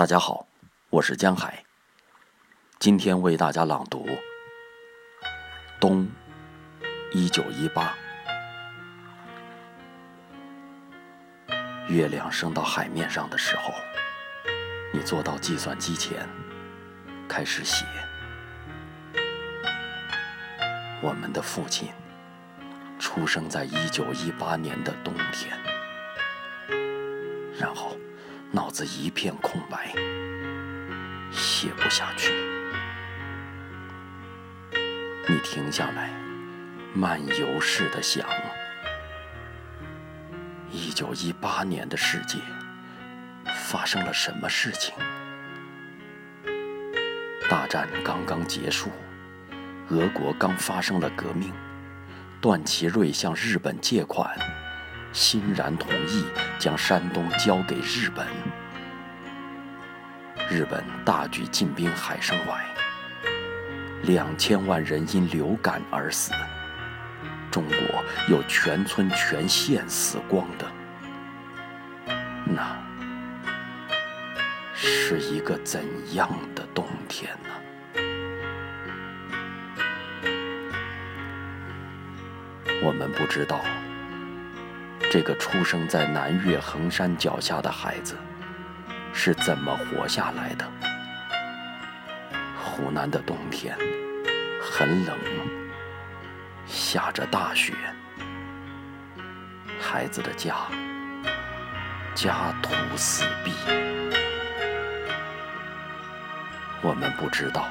大家好，我是江海。今天为大家朗读《冬一九一八》。月亮升到海面上的时候，你坐到计算机前，开始写。我们的父亲出生在一九一八年的冬天，然后。脑子一片空白，写不下去。你停下来，漫游似的想：一九一八年的世界发生了什么事情？大战刚刚结束，俄国刚发生了革命，段祺瑞向日本借款。欣然同意将山东交给日本。日本大举进兵海参崴，两千万人因流感而死。中国有全村全县死光的，那是一个怎样的冬天呢？我们不知道。这个出生在南岳衡山脚下的孩子是怎么活下来的？湖南的冬天很冷，下着大雪，孩子的家家徒四壁。我们不知道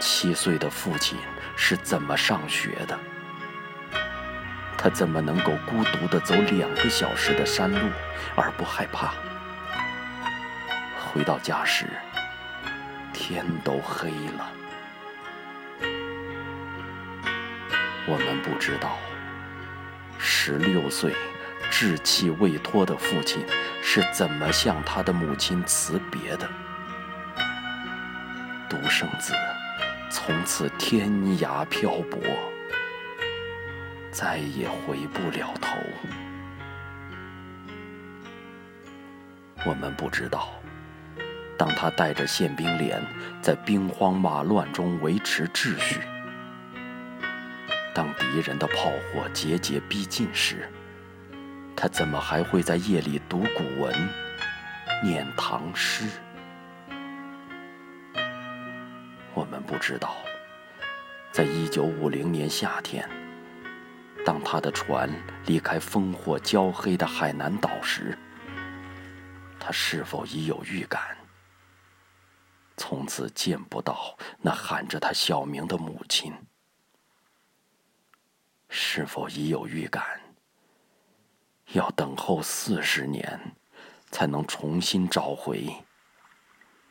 七岁的父亲是怎么上学的。他怎么能够孤独地走两个小时的山路而不害怕？回到家时，天都黑了。我们不知道，十六岁稚气未脱的父亲是怎么向他的母亲辞别的。独生子从此天涯漂泊。再也回不了头。我们不知道，当他带着宪兵连在兵荒马乱中维持秩序，当敌人的炮火节节逼近时，他怎么还会在夜里读古文、念唐诗？我们不知道，在一九五零年夏天。当他的船离开烽火焦黑的海南岛时，他是否已有预感？从此见不到那喊着他小名的母亲？是否已有预感？要等候四十年，才能重新找回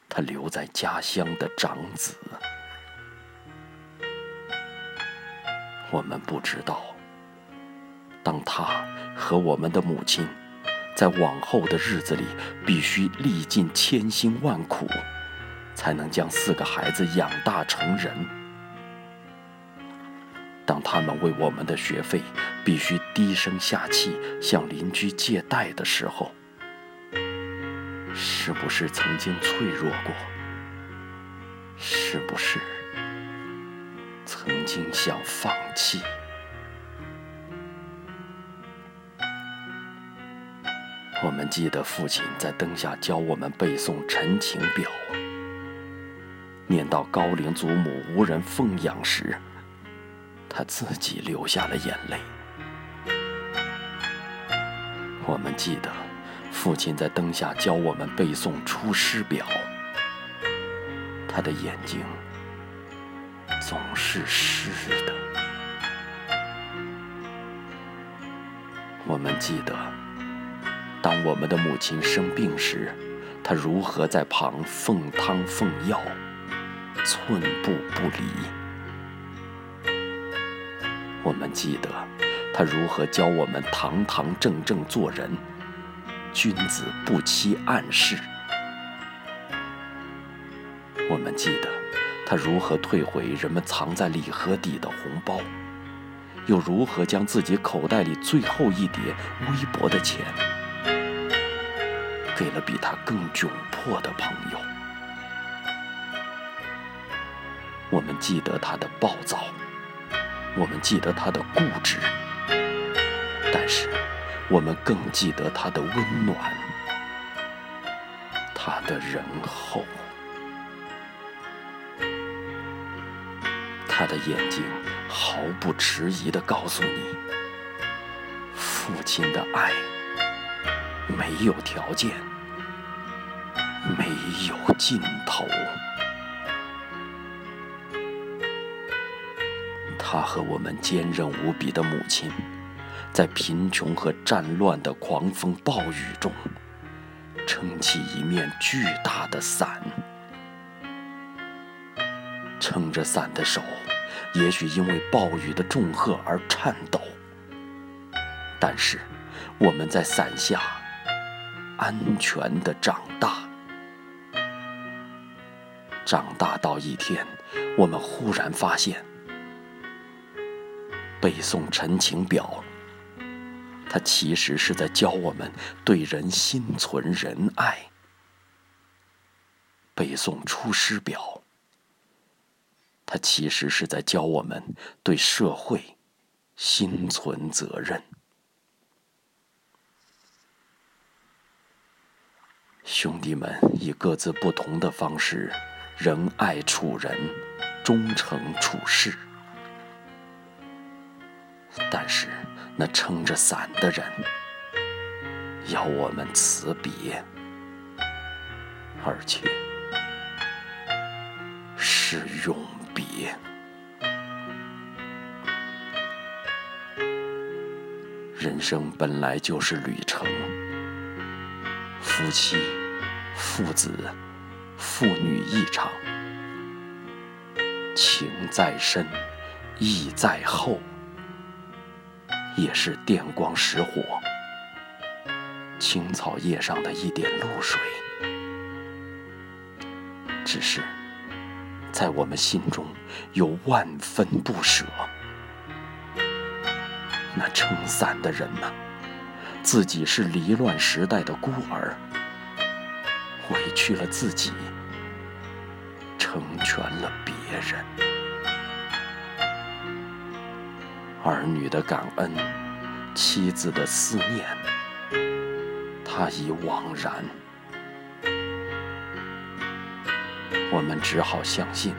他留在家乡的长子？我们不知道。当他和我们的母亲在往后的日子里必须历尽千辛万苦，才能将四个孩子养大成人；当他们为我们的学费必须低声下气向邻居借贷的时候，是不是曾经脆弱过？是不是曾经想放弃？我们记得父亲在灯下教我们背诵《陈情表》，念到高龄祖母无人奉养时，他自己流下了眼泪。我们记得父亲在灯下教我们背诵《出师表》，他的眼睛总是湿的。我们记得。当我们的母亲生病时，他如何在旁奉汤奉药，寸步不离。我们记得他如何教我们堂堂正正做人，君子不欺暗室。我们记得他如何退回人们藏在礼盒底的红包，又如何将自己口袋里最后一叠微薄的钱。给了比他更窘迫的朋友。我们记得他的暴躁，我们记得他的固执，但是我们更记得他的温暖，他的仁厚。他的眼睛毫不迟疑地告诉你：父亲的爱没有条件，没有尽头。他和我们坚韧无比的母亲，在贫穷和战乱的狂风暴雨中，撑起一面巨大的伞。撑着伞的手，也许因为暴雨的重荷而颤抖，但是我们在伞下安全的长大。长大到一天，我们忽然发现，背诵《陈情表》，它其实是在教我们对人心存仁爱；背诵《出师表》。他其实是在教我们对社会心存责任。兄弟们以各自不同的方式仁爱处人，忠诚处事，但是那撑着伞的人要我们辞别，而且是永。别，人生本来就是旅程。夫妻、父子、父女一场，情在深，义在厚，也是电光石火，青草叶上的一点露水，只是。在我们心中有万分不舍。那撑伞的人呢？自己是离乱时代的孤儿，委屈了自己，成全了别人。儿女的感恩，妻子的思念，他已惘然。我们只好相信，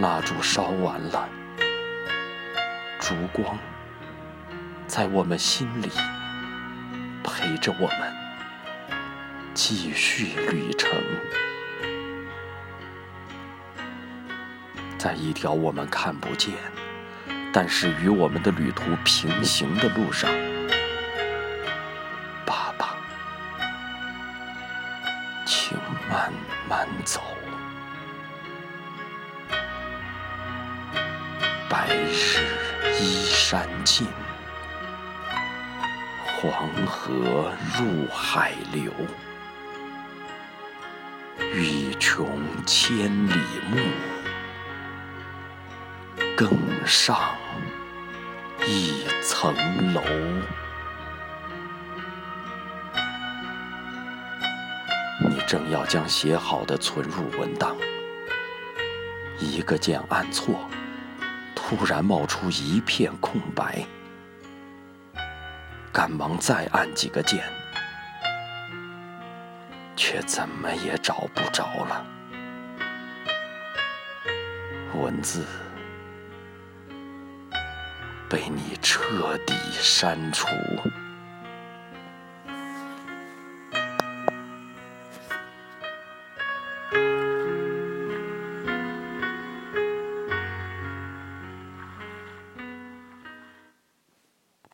蜡烛烧完了，烛光在我们心里陪着我们继续旅程，在一条我们看不见，但是与我们的旅途平行的路上。爸爸，请慢慢走，白日依山尽，黄河入海流。欲穷千里目，更上一层楼。你正要将写好的存入文档，一个键按错，突然冒出一片空白，赶忙再按几个键，却怎么也找不着了。文字被你彻底删除。